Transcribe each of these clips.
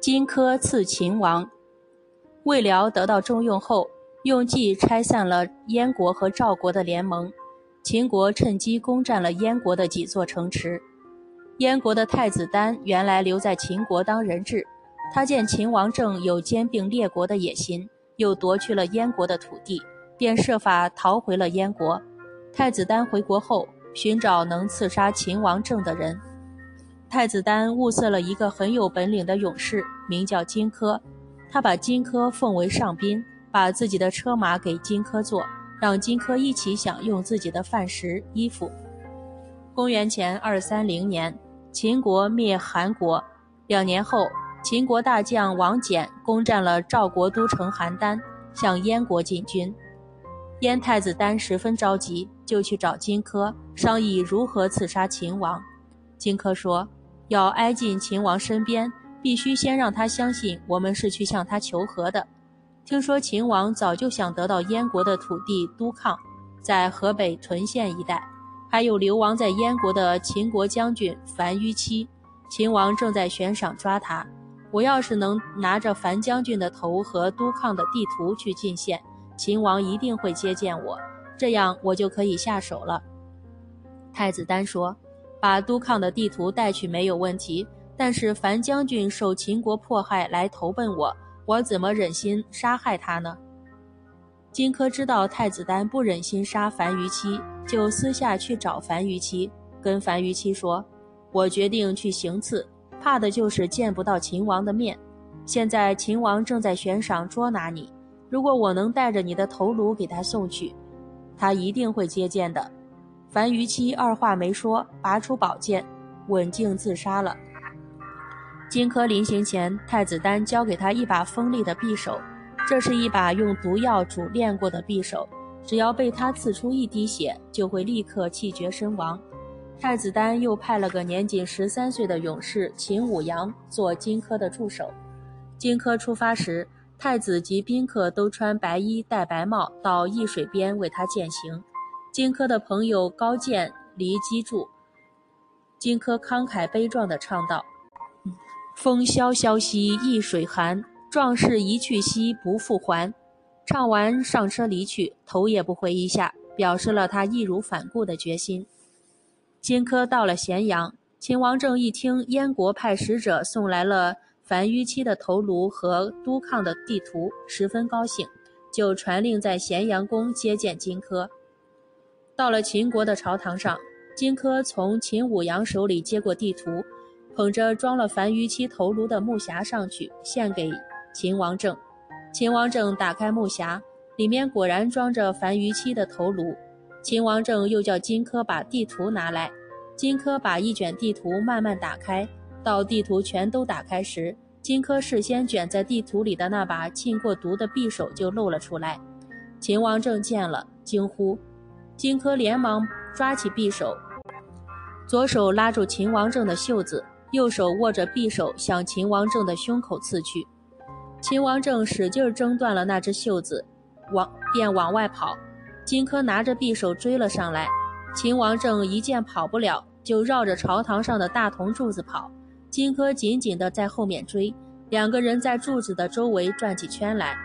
荆轲刺秦王。魏辽得到重用后，用计拆散了燕国和赵国的联盟。秦国趁机攻占了燕国的几座城池。燕国的太子丹原来留在秦国当人质，他见秦王政有兼并列国的野心，又夺去了燕国的土地，便设法逃回了燕国。太子丹回国后，寻找能刺杀秦王政的人。太子丹物色了一个很有本领的勇士，名叫荆轲。他把荆轲奉为上宾，把自己的车马给荆轲坐，让荆轲一起享用自己的饭食、衣服。公元前二三零年，秦国灭韩国。两年后，秦国大将王翦攻占了赵国都城邯郸，向燕国进军。燕太子丹十分着急，就去找荆轲商议如何刺杀秦王。荆轲说：“要挨近秦王身边。”必须先让他相信我们是去向他求和的。听说秦王早就想得到燕国的土地都抗，在河北屯县一带，还有流亡在燕国的秦国将军樊於期。秦王正在悬赏抓他。我要是能拿着樊将军的头和都抗的地图去进献，秦王一定会接见我，这样我就可以下手了。太子丹说：“把都抗的地图带去没有问题。”但是樊将军受秦国迫害来投奔我，我怎么忍心杀害他呢？荆轲知道太子丹不忍心杀樊於期，就私下去找樊於期，跟樊於期说：“我决定去行刺，怕的就是见不到秦王的面。现在秦王正在悬赏捉拿你，如果我能带着你的头颅给他送去，他一定会接见的。”樊於期二话没说，拔出宝剑，刎颈自杀了。荆轲临行前，太子丹交给他一把锋利的匕首，这是一把用毒药煮炼过的匕首，只要被他刺出一滴血，就会立刻气绝身亡。太子丹又派了个年仅十三岁的勇士秦舞阳做荆轲的助手。荆轲出发时，太子及宾客都穿白衣戴白帽到易水边为他饯行。荆轲的朋友高渐离击筑。荆轲慷慨悲壮地唱道。风萧萧兮易水寒，壮士一去兮不复还。唱完上车离去，头也不回一下，表示了他义无反顾的决心。荆轲到了咸阳，秦王政一听燕国派使者送来了樊於期的头颅和都抗的地图，十分高兴，就传令在咸阳宫接见荆轲。到了秦国的朝堂上，荆轲从秦舞阳手里接过地图。捧着装了樊於期头颅的木匣上去，献给秦王政。秦王政打开木匣，里面果然装着樊於期的头颅。秦王政又叫荆轲把地图拿来。荆轲把一卷地图慢慢打开，到地图全都打开时，荆轲事先卷在地图里的那把浸过毒的匕首就露了出来。秦王政见了，惊呼。荆轲连忙抓起匕首，左手拉住秦王政的袖子。右手握着匕首向秦王政的胸口刺去，秦王政使劲挣断了那只袖子，往便往外跑。荆轲拿着匕首追了上来，秦王政一见跑不了，就绕着朝堂上的大铜柱子跑。荆轲紧紧地在后面追，两个人在柱子的周围转起圈来。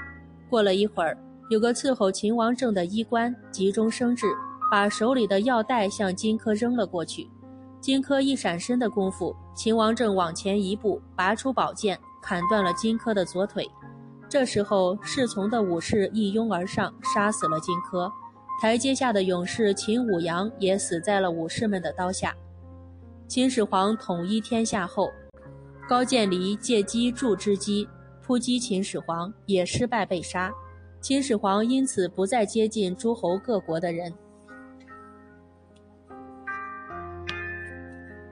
过了一会儿，有个伺候秦王政的医官急中生智，把手里的药袋向荆轲扔了过去。荆轲一闪身的功夫，秦王政往前一步，拔出宝剑，砍断了荆轲的左腿。这时候，侍从的武士一拥而上，杀死了荆轲。台阶下的勇士秦舞阳也死在了武士们的刀下。秦始皇统一天下后，高渐离借机助之机扑击秦始皇，也失败被杀。秦始皇因此不再接近诸侯各国的人。